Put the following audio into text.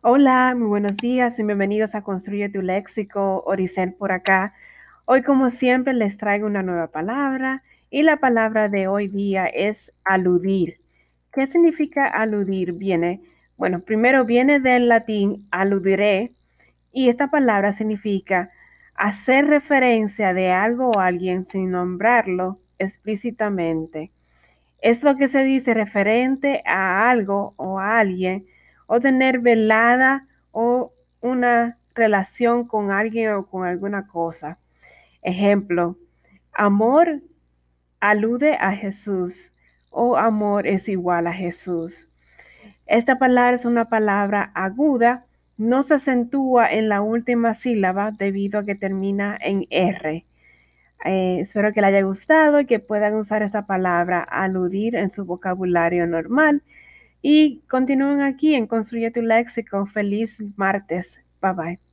Hola, muy buenos días y bienvenidos a Construye tu Léxico, Oricel por acá. Hoy, como siempre, les traigo una nueva palabra y la palabra de hoy día es aludir. ¿Qué significa aludir? Viene, bueno, primero viene del latín aludiré y esta palabra significa hacer referencia de algo o alguien sin nombrarlo explícitamente. Es lo que se dice referente a algo o a alguien o tener velada o una relación con alguien o con alguna cosa. Ejemplo, amor alude a Jesús o amor es igual a Jesús. Esta palabra es una palabra aguda, no se acentúa en la última sílaba debido a que termina en R. Eh, espero que le haya gustado y que puedan usar esta palabra aludir en su vocabulario normal. Y continúen aquí en Construye tu Léxico. Feliz martes. Bye bye.